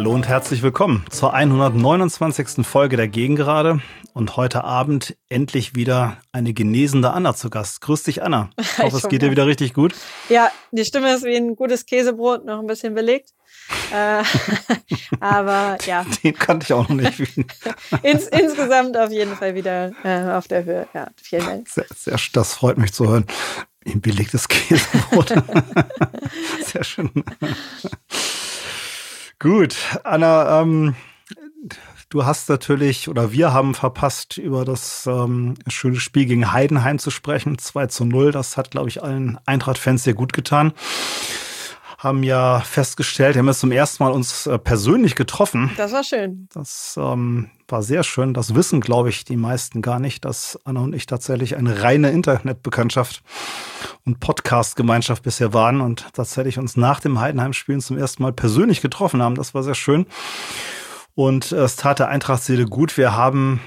Hallo und herzlich willkommen zur 129. Folge der Gegengrade und heute Abend endlich wieder eine genesende Anna zu Gast. Grüß dich, Anna. Ich hoffe, es geht dir wieder richtig gut. Ja, die Stimme ist wie ein gutes Käsebrot, noch ein bisschen belegt. äh, aber ja. Den kannte ich auch noch nicht. Ins, insgesamt auf jeden Fall wieder äh, auf der Höhe. Ja, vielen Dank. Sehr, sehr, das freut mich zu hören. Ein belegtes Käsebrot. sehr schön. Gut, Anna, ähm, du hast natürlich oder wir haben verpasst, über das ähm, schöne Spiel gegen Heidenheim zu sprechen. 2 zu 0. Das hat, glaube ich, allen Eintracht-Fans sehr gut getan. Haben ja festgestellt, wir haben jetzt zum ersten Mal uns äh, persönlich getroffen. Das war schön. Das ähm, war sehr schön. Das wissen, glaube ich, die meisten gar nicht, dass Anna und ich tatsächlich eine reine Internetbekanntschaft und Podcast-Gemeinschaft bisher waren und tatsächlich uns nach dem Heidenheim-Spielen zum ersten Mal persönlich getroffen haben. Das war sehr schön. Und es tat der Eintracht-Seele gut. Wir haben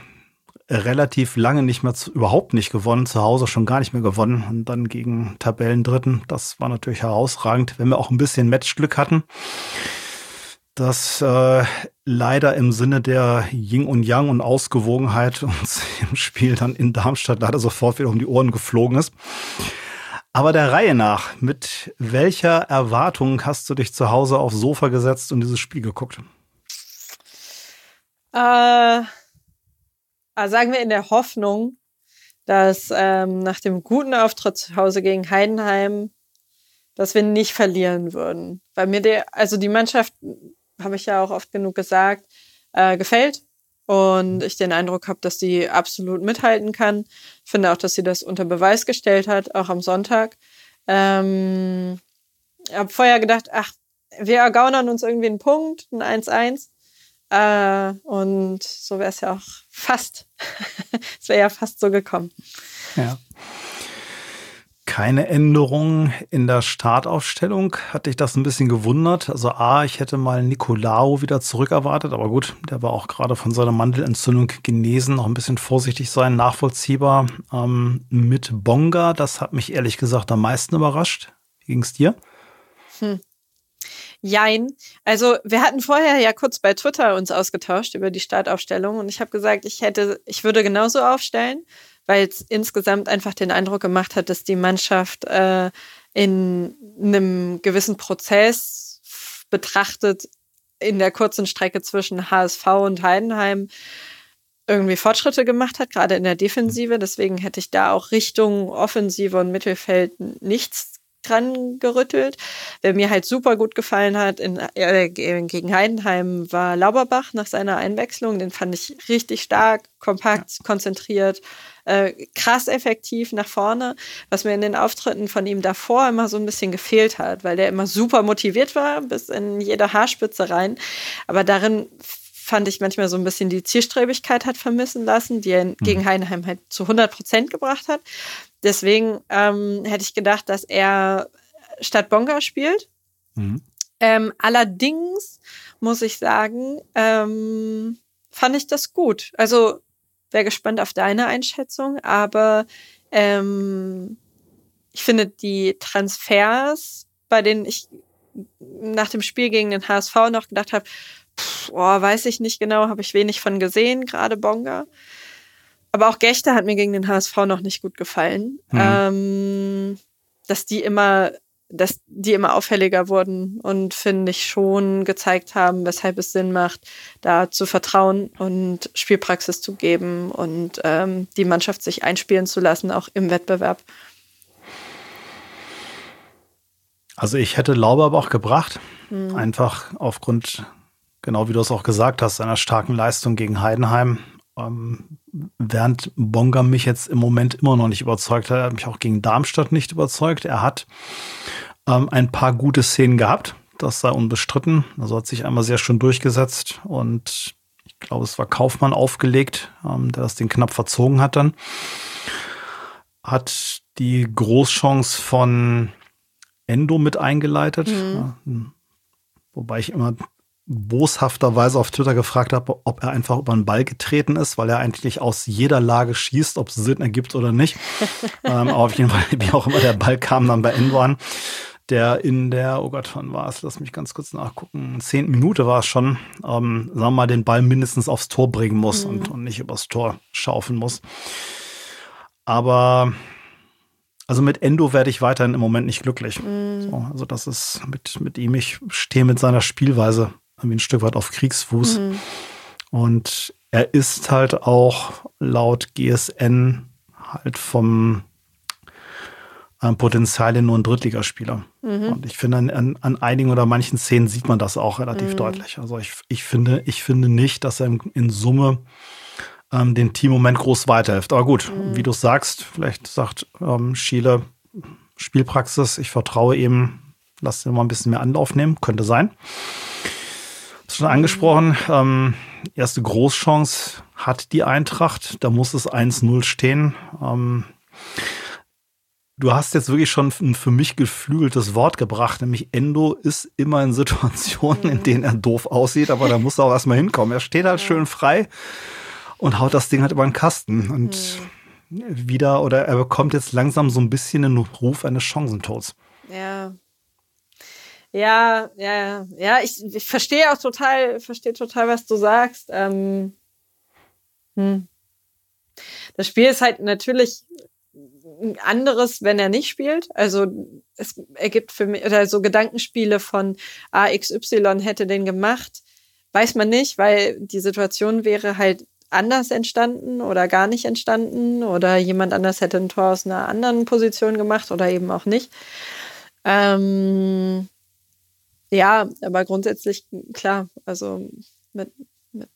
relativ lange nicht mehr, zu, überhaupt nicht gewonnen, zu Hause schon gar nicht mehr gewonnen und dann gegen Tabellendritten. Das war natürlich herausragend, wenn wir auch ein bisschen Matchglück hatten das äh, leider im Sinne der Yin und Yang und Ausgewogenheit uns im Spiel dann in Darmstadt leider sofort wieder um die Ohren geflogen ist. Aber der Reihe nach, mit welcher Erwartung hast du dich zu Hause aufs Sofa gesetzt und dieses Spiel geguckt? Äh, sagen wir in der Hoffnung, dass ähm, nach dem guten Auftritt zu Hause gegen Heidenheim, dass wir nicht verlieren würden. Weil mir der, also die Mannschaft habe ich ja auch oft genug gesagt, äh, gefällt. Und ich den Eindruck habe, dass sie absolut mithalten kann. Ich finde auch, dass sie das unter Beweis gestellt hat, auch am Sonntag. Ähm, habe vorher gedacht, ach, wir ergaunern uns irgendwie einen Punkt, ein 1-1. Äh, und so wäre es ja auch fast. es wäre ja fast so gekommen. Ja keine Änderung in der Startaufstellung. Hatte ich das ein bisschen gewundert. Also A, ich hätte mal Nicolao wieder zurück erwartet, aber gut, der war auch gerade von seiner Mandelentzündung genesen. Noch ein bisschen vorsichtig sein, nachvollziehbar. Ähm, mit Bonga, das hat mich ehrlich gesagt am meisten überrascht. Wie ging es dir? Hm. Jein. Also wir hatten vorher ja kurz bei Twitter uns ausgetauscht über die Startaufstellung und ich habe gesagt, ich hätte, ich würde genauso aufstellen weil es insgesamt einfach den Eindruck gemacht hat, dass die Mannschaft äh, in einem gewissen Prozess betrachtet in der kurzen Strecke zwischen HSV und Heidenheim irgendwie Fortschritte gemacht hat, gerade in der Defensive. Deswegen hätte ich da auch Richtung Offensive und Mittelfeld nichts dran gerüttelt. Wer mir halt super gut gefallen hat in, äh, gegen Heidenheim war Lauberbach nach seiner Einwechslung. Den fand ich richtig stark, kompakt, konzentriert, äh, krass effektiv nach vorne, was mir in den Auftritten von ihm davor immer so ein bisschen gefehlt hat, weil der immer super motiviert war, bis in jede Haarspitze rein. Aber darin fand ich manchmal so ein bisschen die Zielstrebigkeit hat vermissen lassen, die er gegen mhm. Heidenheim halt zu 100 Prozent gebracht hat. Deswegen ähm, hätte ich gedacht, dass er statt Bonga spielt. Mhm. Ähm, allerdings muss ich sagen, ähm, fand ich das gut. Also wäre gespannt auf deine Einschätzung, aber ähm, ich finde die Transfers, bei denen ich nach dem Spiel gegen den HSV noch gedacht habe, oh, weiß ich nicht genau, habe ich wenig von gesehen, gerade Bonga. Aber auch Gechter hat mir gegen den HSV noch nicht gut gefallen. Mhm. Ähm, dass die immer, dass die immer auffälliger wurden und finde ich schon gezeigt haben, weshalb es Sinn macht, da zu vertrauen und Spielpraxis zu geben und ähm, die Mannschaft sich einspielen zu lassen, auch im Wettbewerb. Also ich hätte Lauberbach gebracht, mhm. einfach aufgrund, genau wie du es auch gesagt hast, einer starken Leistung gegen Heidenheim. Ähm, während Bonga mich jetzt im Moment immer noch nicht überzeugt hat, er hat mich auch gegen Darmstadt nicht überzeugt. Er hat ähm, ein paar gute Szenen gehabt, das sei unbestritten. Also hat sich einmal sehr schön durchgesetzt und ich glaube, es war Kaufmann aufgelegt, ähm, der das Ding knapp verzogen hat dann. Hat die Großchance von Endo mit eingeleitet. Mhm. Ja, wobei ich immer boshafterweise auf Twitter gefragt habe, ob er einfach über den Ball getreten ist, weil er eigentlich aus jeder Lage schießt, ob es Sinn ergibt oder nicht. ähm, aber auf jeden Fall, wie auch immer der Ball kam dann bei Endo an. der in der, oh Gott, wann war es? Lass mich ganz kurz nachgucken. Zehnten Minute war es schon, ähm, sagen wir mal, den Ball mindestens aufs Tor bringen muss mhm. und, und nicht übers Tor schaufeln muss. Aber also mit Endo werde ich weiterhin im Moment nicht glücklich. Mhm. So, also das ist mit, mit ihm, ich stehe mit seiner Spielweise irgendwie ein Stück weit auf Kriegsfuß. Mhm. Und er ist halt auch laut GSN halt vom ähm, Potenzial nur ein Drittligaspieler. Mhm. Und ich finde, an, an, einigen oder manchen Szenen sieht man das auch relativ mhm. deutlich. Also ich, ich, finde, ich finde nicht, dass er in, in Summe ähm, den Team Moment groß weiterhilft. Aber gut, mhm. wie du sagst, vielleicht sagt ähm, Schiele Spielpraxis, ich vertraue ihm, lass ihn mal ein bisschen mehr Anlauf nehmen, könnte sein. Schon angesprochen, ähm, erste Großchance hat die Eintracht, da muss es 1-0 stehen. Ähm, Du hast jetzt wirklich schon ein für mich geflügeltes Wort gebracht, nämlich Endo ist immer in Situationen, in denen er doof aussieht, aber da muss er auch erstmal hinkommen. Er steht halt schön frei und haut das Ding halt über den Kasten und mhm. wieder oder er bekommt jetzt langsam so ein bisschen den Ruf eines Chancentods. Ja. Ja, ja, ja, ich, ich verstehe auch total, verstehe total, was du sagst. Ähm, hm. Das Spiel ist halt natürlich ein anderes, wenn er nicht spielt. Also es ergibt für mich, oder so Gedankenspiele von AXY hätte den gemacht, weiß man nicht, weil die Situation wäre halt anders entstanden oder gar nicht entstanden oder jemand anders hätte ein Tor aus einer anderen Position gemacht oder eben auch nicht. Ähm, ja, aber grundsätzlich klar, also mit, mit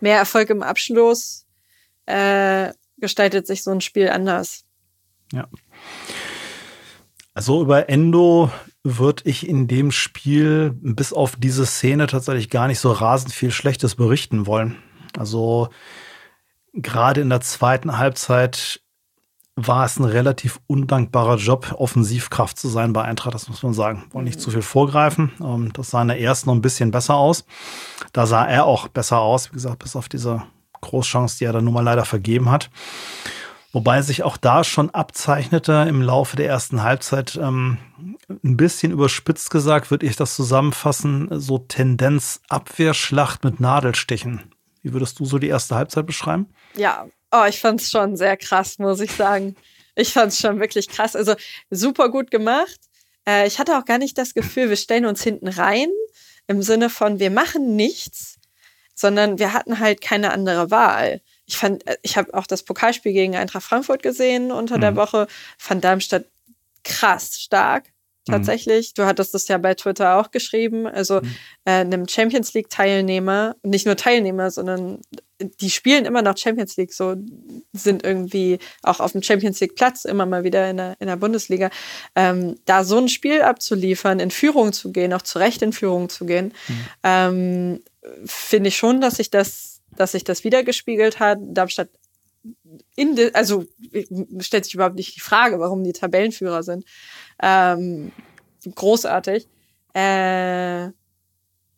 mehr Erfolg im Abschluss äh, gestaltet sich so ein Spiel anders. Ja. Also über Endo würde ich in dem Spiel bis auf diese Szene tatsächlich gar nicht so rasend viel Schlechtes berichten wollen. Also gerade in der zweiten Halbzeit war es ein relativ undankbarer Job, Offensivkraft zu sein bei Eintracht, das muss man sagen. Wollen nicht zu viel vorgreifen. Ähm, das sah in der ersten noch ein bisschen besser aus. Da sah er auch besser aus, wie gesagt, bis auf diese Großchance, die er dann nun mal leider vergeben hat. Wobei sich auch da schon abzeichnete im Laufe der ersten Halbzeit, ähm, ein bisschen überspitzt gesagt, würde ich das zusammenfassen, so Tendenz Abwehrschlacht mit Nadelstichen. Wie würdest du so die erste Halbzeit beschreiben? Ja, oh, ich fand es schon sehr krass, muss ich sagen. Ich fand es schon wirklich krass. Also super gut gemacht. Äh, ich hatte auch gar nicht das Gefühl, wir stellen uns hinten rein im Sinne von, wir machen nichts, sondern wir hatten halt keine andere Wahl ich fand, äh, ich habe auch das Pokalspiel gegen Eintracht Frankfurt gesehen unter mhm. der Woche, fand Darmstadt krass stark. Mhm. Tatsächlich. Du hattest das ja bei Twitter auch geschrieben. Also mhm. äh, einem Champions League Teilnehmer, nicht nur Teilnehmer, sondern die spielen immer noch Champions League, so sind irgendwie auch auf dem Champions League Platz immer mal wieder in der, in der Bundesliga. Ähm, da so ein Spiel abzuliefern, in Führung zu gehen, auch zu Recht in Führung zu gehen, mhm. ähm, finde ich schon, dass sich das dass sich das wiedergespiegelt hat. Darmstadt in de, also stellt sich überhaupt nicht die Frage, warum die Tabellenführer sind. Ähm, großartig. Äh,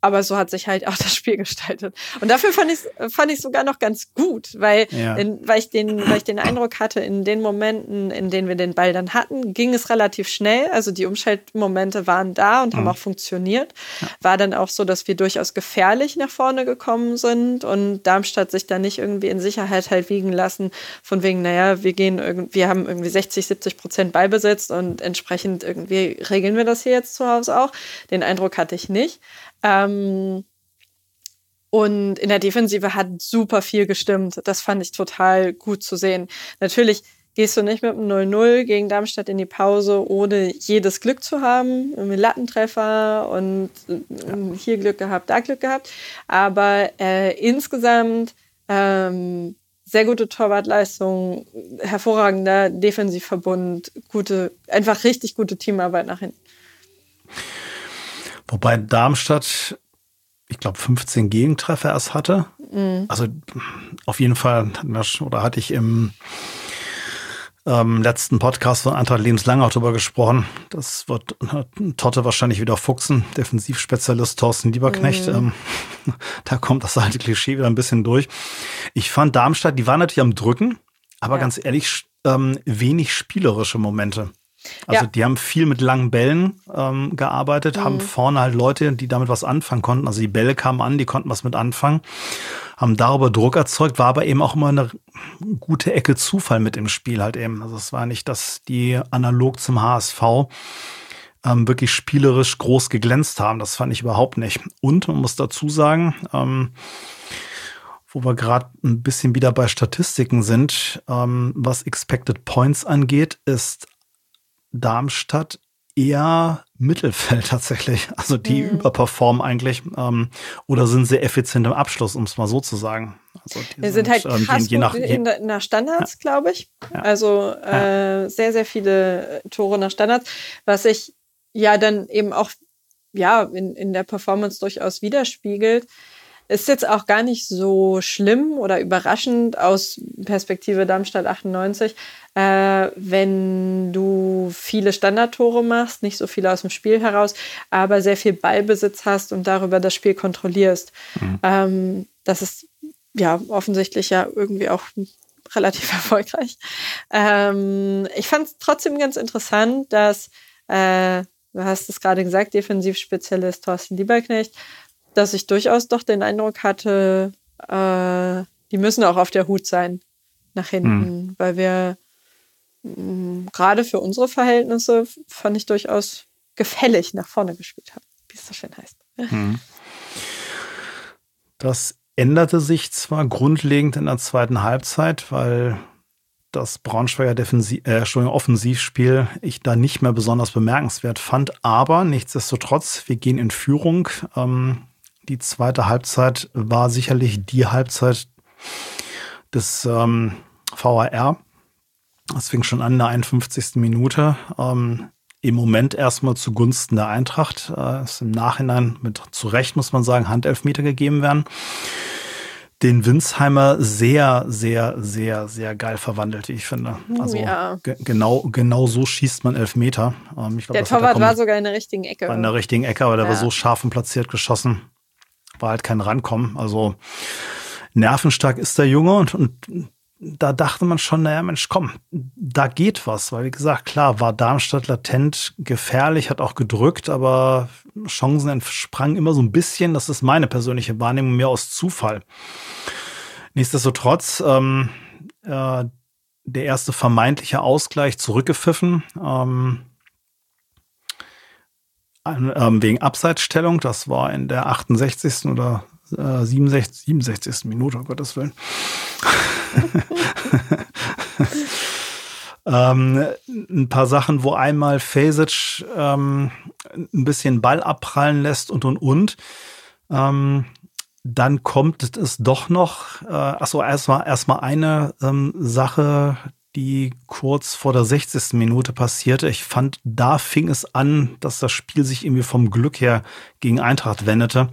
aber so hat sich halt auch das Spiel gestaltet. Und dafür fand ich fand ich sogar noch ganz gut, weil, ja. in, weil, ich den, weil ich den Eindruck hatte, in den Momenten, in denen wir den Ball dann hatten, ging es relativ schnell. Also die Umschaltmomente waren da und mhm. haben auch funktioniert. War dann auch so, dass wir durchaus gefährlich nach vorne gekommen sind und Darmstadt sich da nicht irgendwie in Sicherheit halt wiegen lassen, von wegen, naja, wir gehen irgendwie, wir haben irgendwie 60, 70 Prozent Ballbesitz und entsprechend irgendwie regeln wir das hier jetzt zu Hause auch. Den Eindruck hatte ich nicht. Ähm, und in der Defensive hat super viel gestimmt. Das fand ich total gut zu sehen. Natürlich gehst du nicht mit einem 0-0 gegen Darmstadt in die Pause, ohne jedes Glück zu haben. Irgendwie Lattentreffer und ja. hier Glück gehabt, da Glück gehabt. Aber äh, insgesamt ähm, sehr gute Torwartleistung, hervorragender Defensivverbund, gute, einfach richtig gute Teamarbeit nach hinten. Wobei Darmstadt, ich glaube, 15 Gegentreffer erst hatte. Mhm. Also auf jeden Fall oder hatte ich im ähm, letzten Podcast von Antrag Lebenslang auch drüber gesprochen. Das wird Totte wahrscheinlich wieder fuchsen. Defensivspezialist Thorsten Lieberknecht. Mhm. Ähm, da kommt das alte Klischee wieder ein bisschen durch. Ich fand Darmstadt, die waren natürlich am Drücken, aber ja. ganz ehrlich, ähm, wenig spielerische Momente. Also ja. die haben viel mit langen Bällen ähm, gearbeitet, mhm. haben vorne halt Leute, die damit was anfangen konnten. Also die Bälle kamen an, die konnten was mit anfangen, haben darüber Druck erzeugt, war aber eben auch immer eine gute Ecke Zufall mit im Spiel halt eben. Also es war nicht, dass die analog zum HSV ähm, wirklich spielerisch groß geglänzt haben. Das fand ich überhaupt nicht. Und man muss dazu sagen, ähm, wo wir gerade ein bisschen wieder bei Statistiken sind, ähm, was Expected Points angeht, ist Darmstadt eher Mittelfeld tatsächlich. Also die mhm. überperformen eigentlich ähm, oder sind sehr effizient im Abschluss, um es mal so zu sagen. Also Wir sind, sind halt ähm, krass je nach, in, nach Standards, ja. glaube ich. Ja. Also äh, ja. sehr, sehr viele Tore nach Standards, was sich ja dann eben auch ja in, in der Performance durchaus widerspiegelt. Ist jetzt auch gar nicht so schlimm oder überraschend aus Perspektive Darmstadt 98, äh, wenn du viele Standardtore machst, nicht so viele aus dem Spiel heraus, aber sehr viel Ballbesitz hast und darüber das Spiel kontrollierst. Mhm. Ähm, das ist ja offensichtlich ja irgendwie auch relativ erfolgreich. Ähm, ich fand es trotzdem ganz interessant, dass, äh, du hast es gerade gesagt, Defensivspezialist Thorsten Lieberknecht dass ich durchaus doch den Eindruck hatte, äh, die müssen auch auf der Hut sein nach hinten, mhm. weil wir mm, gerade für unsere Verhältnisse fand ich durchaus gefällig nach vorne gespielt haben, wie es so schön heißt. Mhm. Das änderte sich zwar grundlegend in der zweiten Halbzeit, weil das Braunschweiger Defensiv, äh, Offensivspiel ich da nicht mehr besonders bemerkenswert fand. Aber nichtsdestotrotz, wir gehen in Führung. Ähm, die zweite Halbzeit war sicherlich die Halbzeit des ähm, VAR. Das fing schon an in der 51. Minute. Ähm, Im Moment erstmal zugunsten der Eintracht. Äh, ist im Nachhinein mit zu Recht, muss man sagen, Handelfmeter gegeben werden. Den Winsheimer sehr, sehr, sehr, sehr geil verwandelt, wie ich finde. Oh also ja. genau, genau so schießt man Elfmeter. Ähm, glaub, der Torwart war sogar in der richtigen Ecke. War in der richtigen Ecke, aber der ja. war so scharf und platziert geschossen war halt kein Rankommen. Also nervenstark ist der Junge und, und da dachte man schon, naja, Mensch, komm, da geht was. Weil, wie gesagt, klar, war Darmstadt latent gefährlich, hat auch gedrückt, aber Chancen entsprangen immer so ein bisschen. Das ist meine persönliche Wahrnehmung, mehr aus Zufall. Nichtsdestotrotz, ähm, äh, der erste vermeintliche Ausgleich zurückgepfiffen. Ähm, ähm, wegen Abseitsstellung. Das war in der 68. oder äh, 67, 67. Minute, um Gottes Willen. ähm, ein paar Sachen, wo einmal Fasic ähm, ein bisschen Ball abprallen lässt und und und. Ähm, dann kommt es doch noch, äh, achso, erstmal erstmal eine ähm, Sache, die kurz vor der 60. Minute passierte. Ich fand, da fing es an, dass das Spiel sich irgendwie vom Glück her gegen Eintracht wendete.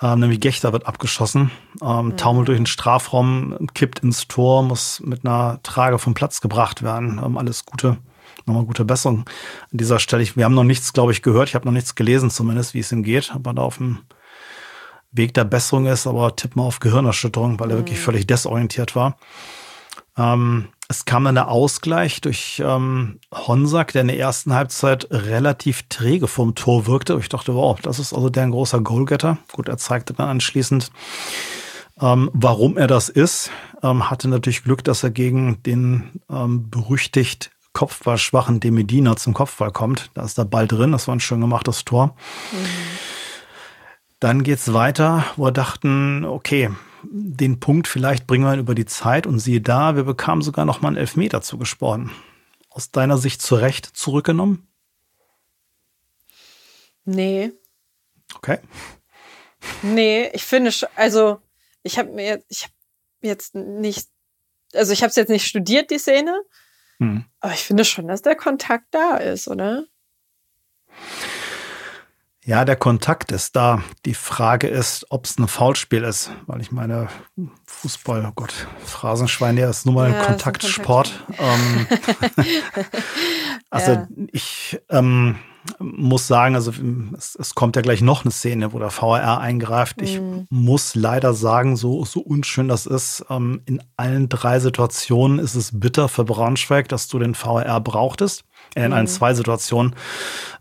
Ähm, nämlich Gechter wird abgeschossen, ähm, mhm. taumelt durch den Strafraum, kippt ins Tor, muss mit einer Trage vom Platz gebracht werden. Ähm, alles Gute, nochmal gute Besserung an dieser Stelle. Ich, wir haben noch nichts, glaube ich, gehört. Ich habe noch nichts gelesen, zumindest, wie es ihm geht, aber da auf dem Weg der Besserung ist, aber tipp mal auf Gehirnerschütterung, weil er mhm. wirklich völlig desorientiert war. Ähm, es kam dann der Ausgleich durch ähm, Honsack, der in der ersten Halbzeit relativ träge vom Tor wirkte. Ich dachte, wow, das ist also der ein großer Goalgetter. Gut, er zeigte dann anschließend, ähm, warum er das ist. Ähm, hatte natürlich Glück, dass er gegen den ähm, berüchtigt kopfballschwachen Demedina zum Kopfball kommt. Da ist der Ball drin. Das war ein schön gemachtes Tor. Mhm. Dann geht's weiter, wo wir dachten, okay, den Punkt vielleicht bringen wir über die Zeit und siehe da, wir bekamen sogar noch mal einen Elfmeter zugesprochen. Aus deiner Sicht zu Recht zurückgenommen? Nee. Okay. Nee, ich finde, also ich habe mir ich hab jetzt nicht, also ich habe es jetzt nicht studiert, die Szene, hm. aber ich finde schon, dass der Kontakt da ist, oder? Ja, der Kontakt ist da. Die Frage ist, ob es ein Foulspiel ist, weil ich meine, Fußball, oh Gott, Phrasenschwein, ja, ist nun mal ja, ein Kontaktsport. Kontakt ähm, also ja. ich, ähm, muss sagen, also es, es, kommt ja gleich noch eine Szene, wo der VAR eingreift. Ich mm. muss leider sagen, so, so unschön das ist, ähm, in allen drei Situationen ist es bitter für Braunschweig, dass du den VAR brauchtest. In allen zwei Situationen,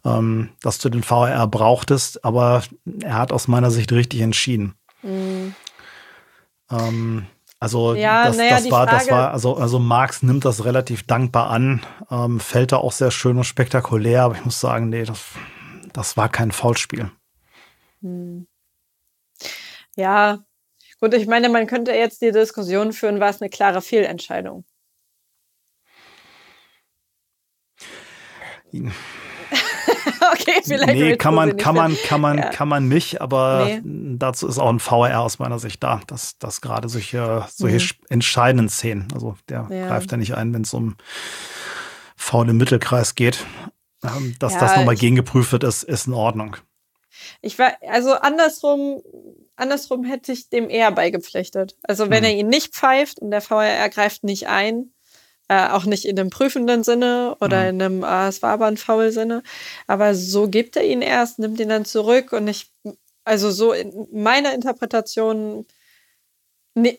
ähm, dass du den VAR brauchtest, aber er hat aus meiner Sicht richtig entschieden. Mm. Ähm, also ja, das, naja, das war, Frage, das war, also, also Marx nimmt das relativ dankbar an, ähm, fällt da auch sehr schön und spektakulär, aber ich muss sagen, nee, das, das war kein Foulspiel. Hm. Ja, gut, ich meine, man könnte jetzt die Diskussion führen, war es eine klare Fehlentscheidung? okay, vielleicht. Nee, kann man, kann man, kann man, ja. kann man nicht, aber nee. dazu ist auch ein VR aus meiner Sicht da, dass, dass gerade solche, solche mhm. entscheidenden Szenen, also der ja. greift ja nicht ein, wenn es um faul im Mittelkreis geht. Ähm, dass ja, das nochmal gegengeprüft wird, ist, ist in Ordnung. Ich war, also andersrum, andersrum hätte ich dem eher beigepflichtet. Also wenn mhm. er ihn nicht pfeift und der VR greift nicht ein, äh, auch nicht in einem prüfenden Sinne oder mhm. in einem, ah, es war aber ein faul Sinne. Aber so gibt er ihn erst, nimmt ihn dann zurück und ich, also so in meiner Interpretation,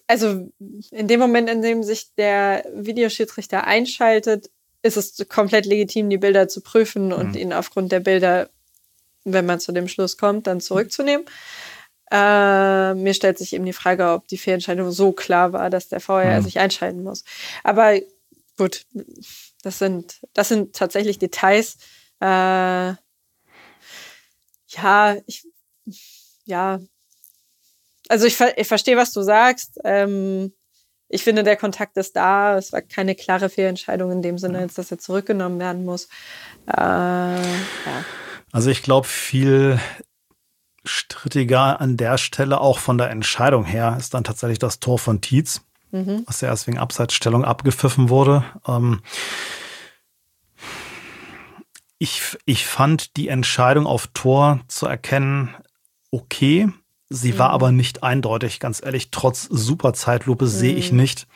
also in dem Moment, in dem sich der Videoschiedsrichter einschaltet, ist es komplett legitim, die Bilder zu prüfen und mhm. ihn aufgrund der Bilder, wenn man zu dem Schluss kommt, dann zurückzunehmen. Äh, mir stellt sich eben die Frage, ob die Fehlentscheidung so klar war, dass der VR mhm. sich einschalten muss. Aber gut, das sind, das sind tatsächlich Details. Äh, ja, ich, ja, also ich, ich verstehe, was du sagst. Ähm, ich finde, der Kontakt ist da. Es war keine klare Fehlentscheidung in dem Sinne, als dass er zurückgenommen werden muss. Äh, ja. Also ich glaube, viel strittiger an der Stelle auch von der Entscheidung her ist dann tatsächlich das Tor von Tietz mhm. was ja erst wegen Abseitsstellung abgepfiffen wurde. Ähm, ich, ich fand die Entscheidung auf Tor zu erkennen okay. Sie mhm. war aber nicht eindeutig, ganz ehrlich. Trotz super Zeitlupe mhm. sehe ich mhm. nicht,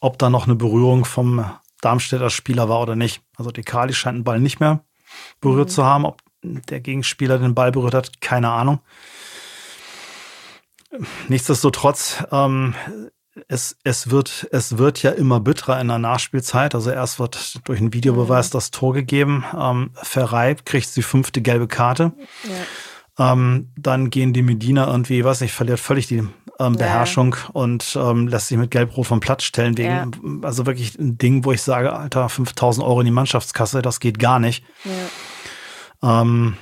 ob da noch eine Berührung vom Darmstädter Spieler war oder nicht. Also die Kali scheint den Ball nicht mehr berührt mhm. zu haben. Ob der Gegenspieler den Ball berührt hat, keine Ahnung. Nichtsdestotrotz ähm, es, es, wird, es wird ja immer bitterer in der Nachspielzeit. Also erst wird durch einen Videobeweis mhm. das Tor gegeben. Ähm, Ferrei kriegt die fünfte gelbe Karte. Ja. Ähm, dann gehen die Medina irgendwie, weiß nicht, verliert völlig die ähm, Beherrschung ja. und ähm, lässt sich mit Gelb-Rot vom Platz stellen. Wegen, ja. Also wirklich ein Ding, wo ich sage, Alter, 5000 Euro in die Mannschaftskasse, das geht gar nicht. Ja. Ähm,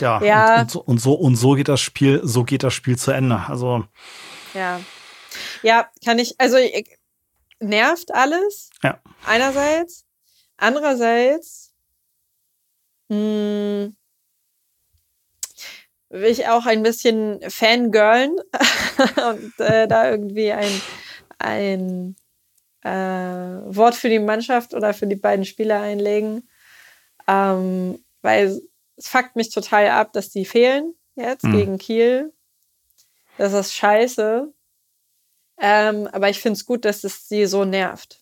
ja, ja. Und, und, so, und, so, und so geht das Spiel, so geht das Spiel zu Ende. Also ja. Ja, kann ich, also nervt alles. Ja. Einerseits. Andererseits mh, hm, will ich auch ein bisschen fangirlen und äh, da irgendwie ein, ein äh, Wort für die Mannschaft oder für die beiden Spieler einlegen. Ähm, weil es fuckt mich total ab, dass die fehlen jetzt mhm. gegen Kiel. Das ist scheiße. Ähm, aber ich finde es gut, dass es sie so nervt.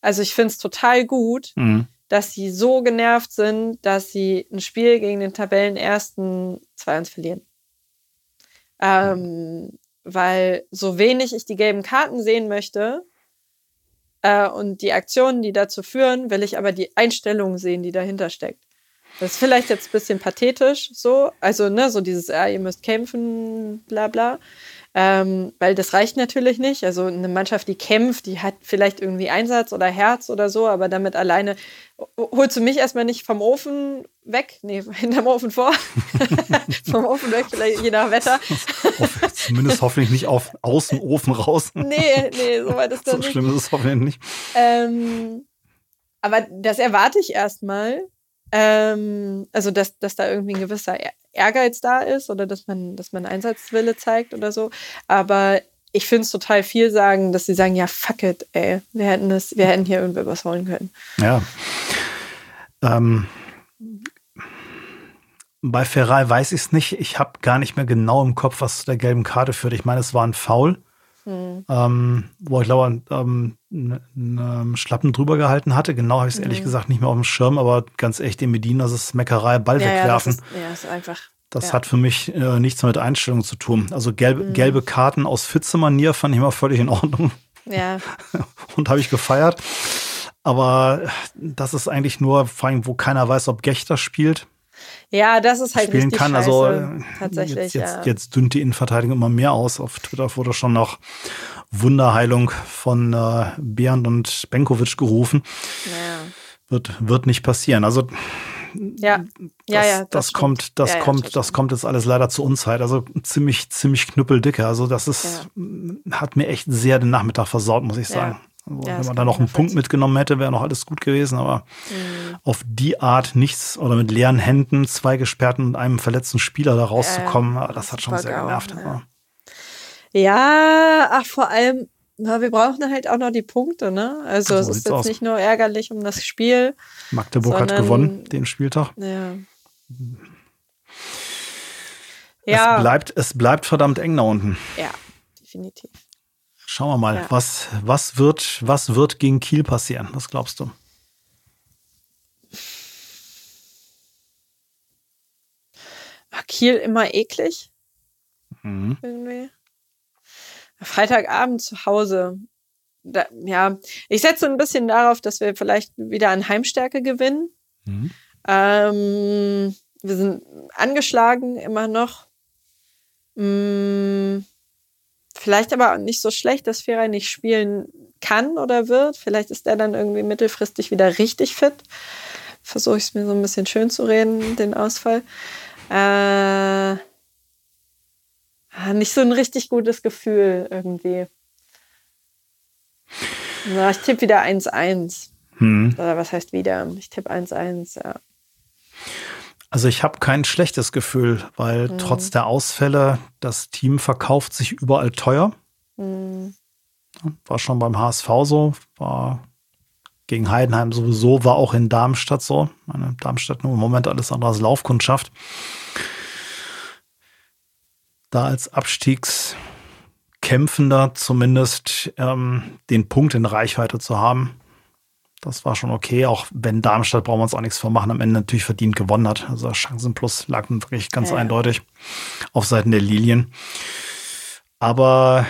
Also ich finde es total gut, mhm. dass sie so genervt sind, dass sie ein Spiel gegen den Tabellenersten 2-1 verlieren. Ähm. Weil so wenig ich die gelben Karten sehen möchte äh, und die Aktionen, die dazu führen, will ich aber die Einstellung sehen, die dahinter steckt. Das ist vielleicht jetzt ein bisschen pathetisch so, also ne, so dieses, ja, ihr müsst kämpfen, bla bla. Ähm, weil das reicht natürlich nicht. Also eine Mannschaft, die kämpft, die hat vielleicht irgendwie Einsatz oder Herz oder so, aber damit alleine holst du mich erstmal nicht vom Ofen weg. Nee, hinterm Ofen vor. vom Ofen weg, vielleicht je nach Wetter. Zumindest hoffentlich nicht auf, aus dem Ofen raus. nee, nee, so weit ist das so nicht. So schlimm ist es hoffentlich nicht. Ähm, aber das erwarte ich erstmal. Ähm, also, dass, dass da irgendwie ein gewisser Ehrgeiz da ist oder dass man, dass man Einsatzwille zeigt oder so. Aber ich finde es total viel sagen, dass sie sagen, ja, fuck it, ey, wir hätten das, wir hätten hier irgendwie was holen können. Ja. Ähm, bei Ferrari weiß ich es nicht. Ich habe gar nicht mehr genau im Kopf, was zu der gelben Karte führt. Ich meine, es war ein Foul. Mhm. ähm, wo ich glaube, ähm, einen Schlappen drüber gehalten hatte. Genau habe ich es mhm. ehrlich gesagt nicht mehr auf dem Schirm, aber ganz echt in Medien, das ist Meckerei, Ball ja, wegwerfen. Ja, das ist, ja, ist einfach. Das ja. hat für mich äh, nichts mit Einstellung zu tun. Also gelbe, mhm. gelbe Karten aus Fitze-Manier fand ich immer völlig in Ordnung. Ja. Und habe ich gefeiert. Aber das ist eigentlich nur, vor allem, wo keiner weiß, ob Gechter spielt. Ja, das ist halt spielen kann. Also, scheiße, also tatsächlich. Jetzt, jetzt, ja. jetzt dünnt die Innenverteidigung immer mehr aus. Auf Twitter wurde schon noch Wunderheilung von äh, Bernd und Benkovic gerufen. Ja. Wird, wird nicht passieren. Also ja, ja, das, ja. Das, das kommt, das ja, kommt, das, kommt jetzt alles leider zu Unzeit. Also ziemlich, ziemlich knüppeldicke. Also das ist, hat mir echt sehr den Nachmittag versaut, muss ich sagen. Also, ja, wenn man da noch einen Punkt mitgenommen hätte, wäre noch alles gut gewesen. Aber mhm. auf die Art nichts oder mit leeren Händen, zwei gesperrten und einem verletzten Spieler da rauszukommen, äh, das hat schon sehr genervt. Ja. ja, ach, vor allem, na, wir brauchen halt auch noch die Punkte, ne? Also so es ist jetzt aus. nicht nur ärgerlich um das Spiel. Magdeburg sondern, hat gewonnen den Spieltag. Ja. ja. Es bleibt, es bleibt verdammt eng da unten. Ja, definitiv. Schauen wir mal, ja. was, was, wird, was wird gegen Kiel passieren? Was glaubst du? War Kiel immer eklig? Mhm. Irgendwie. Freitagabend zu Hause. Da, ja, ich setze ein bisschen darauf, dass wir vielleicht wieder an Heimstärke gewinnen. Mhm. Ähm, wir sind angeschlagen immer noch. Mm, Vielleicht aber auch nicht so schlecht, dass Feray nicht spielen kann oder wird. Vielleicht ist er dann irgendwie mittelfristig wieder richtig fit. Versuche ich es mir so ein bisschen schön zu reden, den Ausfall. Äh, nicht so ein richtig gutes Gefühl irgendwie. Na, ich tippe wieder 1-1. Hm. Oder was heißt wieder? Ich tippe 1-1, ja. Also ich habe kein schlechtes Gefühl, weil mhm. trotz der Ausfälle das Team verkauft sich überall teuer. Mhm. War schon beim HSV so, war gegen Heidenheim sowieso, war auch in Darmstadt so. Meine Darmstadt nur im Moment alles andere als Laufkundschaft. Da als Abstiegskämpfender zumindest ähm, den Punkt in Reichweite zu haben, das war schon okay, auch wenn Darmstadt, brauchen wir uns auch nichts vormachen, am Ende natürlich verdient gewonnen hat. Also Chancenplus lag wirklich ganz ja. eindeutig auf Seiten der Lilien. Aber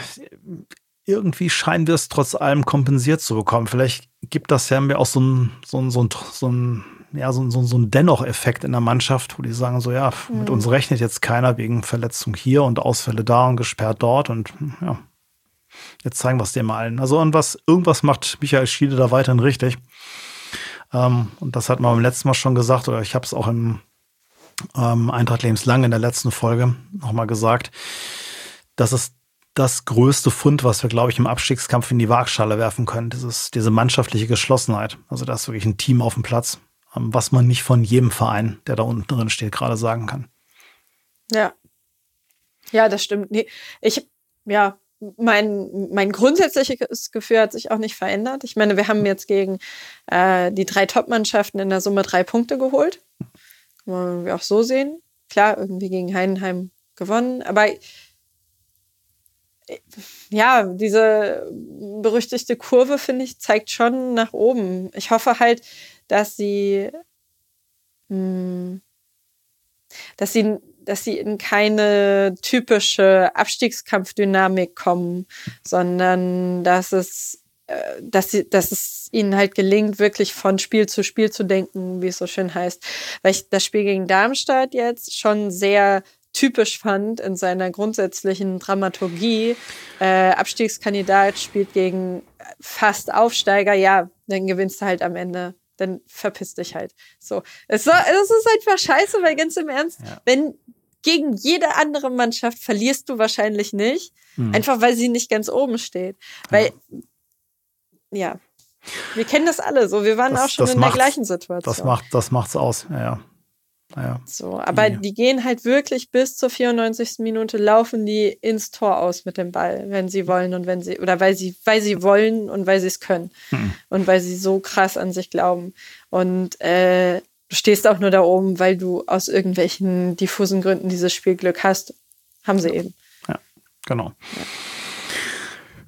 irgendwie scheinen wir es trotz allem kompensiert zu bekommen. Vielleicht gibt das ja mir auch so ein, so ein, so ein, so ein ja, so, so, so ein Dennoch-Effekt in der Mannschaft, wo die sagen so, ja, mit mhm. uns rechnet jetzt keiner wegen Verletzung hier und Ausfälle da und gesperrt dort und ja, Jetzt zeigen wir es dir mal allen. Also und was, irgendwas macht Michael Schiede da weiterhin richtig. Ähm, und das hat man beim letzten Mal schon gesagt, oder ich habe es auch im ähm, Eintracht Lebenslang in der letzten Folge nochmal gesagt. Das ist das größte Fund, was wir, glaube ich, im Abstiegskampf in die Waagschale werfen können. Dieses, diese mannschaftliche Geschlossenheit. Also da ist wirklich ein Team auf dem Platz, ähm, was man nicht von jedem Verein, der da unten drin steht, gerade sagen kann. Ja. Ja, das stimmt. Nee, ich, ja, mein, mein grundsätzliches Gefühl hat sich auch nicht verändert. Ich meine, wir haben jetzt gegen äh, die drei Top-Mannschaften in der Summe drei Punkte geholt. Kann man auch so sehen. Klar, irgendwie gegen Heidenheim gewonnen. Aber ja, diese berüchtigte Kurve, finde ich, zeigt schon nach oben. Ich hoffe halt, dass sie, mh, hm, dass sie dass sie in keine typische Abstiegskampfdynamik kommen, sondern dass es, äh, dass, sie, dass es ihnen halt gelingt, wirklich von Spiel zu Spiel zu denken, wie es so schön heißt. Weil ich das Spiel gegen Darmstadt jetzt schon sehr typisch fand in seiner grundsätzlichen Dramaturgie. Äh, Abstiegskandidat spielt gegen fast Aufsteiger, ja, dann gewinnst du halt am Ende dann verpiss dich halt. So. Es, war, es ist einfach scheiße, weil ganz im Ernst, ja. wenn gegen jede andere Mannschaft verlierst du wahrscheinlich nicht. Mhm. Einfach weil sie nicht ganz oben steht. Weil, ja. ja. Wir kennen das alle so. Wir waren das, auch schon in der gleichen Situation. Das macht das macht's aus. Ja, ja. Ja. So, aber die gehen halt wirklich bis zur 94. Minute laufen die ins Tor aus mit dem Ball, wenn sie wollen und wenn sie oder weil sie weil sie wollen und weil sie es können mhm. und weil sie so krass an sich glauben und äh, Du stehst auch nur da oben, weil du aus irgendwelchen diffusen Gründen dieses Spielglück hast. Haben sie eben. Ja, genau.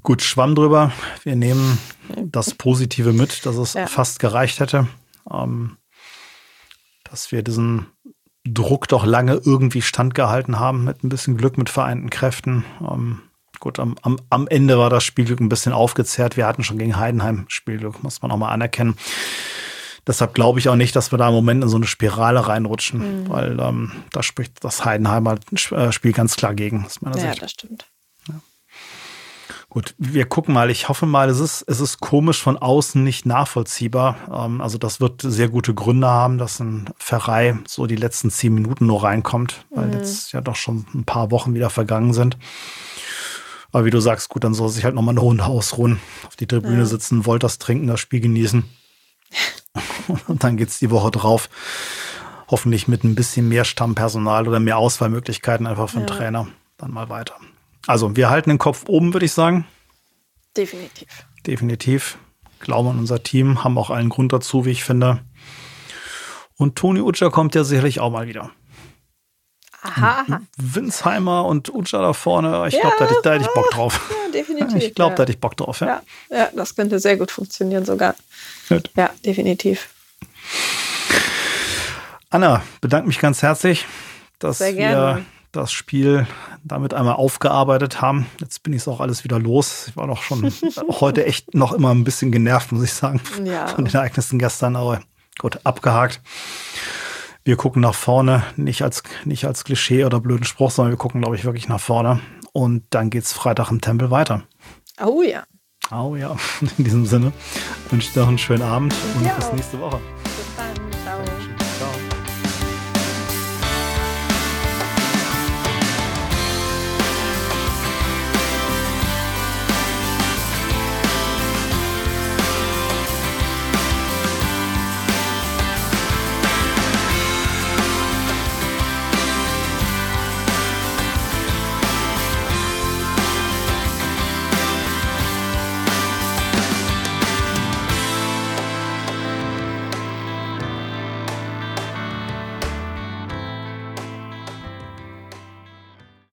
Gut, Schwamm drüber. Wir nehmen das Positive mit, dass es ja. fast gereicht hätte. Ähm, dass wir diesen Druck doch lange irgendwie standgehalten haben, mit ein bisschen Glück, mit vereinten Kräften. Ähm, gut, am, am, am Ende war das Spielglück ein bisschen aufgezehrt. Wir hatten schon gegen Heidenheim Spielglück, muss man auch mal anerkennen. Deshalb glaube ich auch nicht, dass wir da im Moment in so eine Spirale reinrutschen, mhm. weil ähm, da spricht das Heidenheimer äh, Spiel ganz klar gegen, aus meiner ja, Sicht. das stimmt. Gut, wir gucken mal. Ich hoffe mal, es ist, es ist komisch von außen nicht nachvollziehbar. Ähm, also das wird sehr gute Gründe haben, dass ein Ferrei so die letzten zehn Minuten nur reinkommt, weil mhm. jetzt ja doch schon ein paar Wochen wieder vergangen sind. Aber wie du sagst, gut, dann soll sich halt nochmal eine Runde ausruhen, auf die Tribüne ja. sitzen, Wolters trinken, das Spiel genießen. Und dann geht's die Woche drauf. Hoffentlich mit ein bisschen mehr Stammpersonal oder mehr Auswahlmöglichkeiten einfach für den ja. Trainer. Dann mal weiter. Also, wir halten den Kopf oben, würde ich sagen. Definitiv. Definitiv. Glauben an unser Team, haben auch allen Grund dazu, wie ich finde. Und Toni Utscher kommt ja sicherlich auch mal wieder. Aha. aha. Winsheimer und Utscher da vorne, ich ja, glaube, da, da, hätte ich Bock drauf. Ja, definitiv. Ich glaube, ja. da hätte ich Bock drauf. Ja. ja. Ja, das könnte sehr gut funktionieren sogar. Gut. Ja, definitiv. Anna, bedanke mich ganz herzlich, dass wir das Spiel damit einmal aufgearbeitet haben. Jetzt bin ich es auch alles wieder los. Ich war doch schon heute echt noch immer ein bisschen genervt, muss ich sagen, ja. von den Ereignissen gestern. Aber gut, abgehakt. Wir gucken nach vorne, nicht als, nicht als Klischee oder blöden Spruch, sondern wir gucken, glaube ich, wirklich nach vorne. Und dann geht es Freitag im Tempel weiter. Oh ja. Oh ja. In diesem Sinne wünsche ich dir noch einen schönen Abend und ja. bis nächste Woche.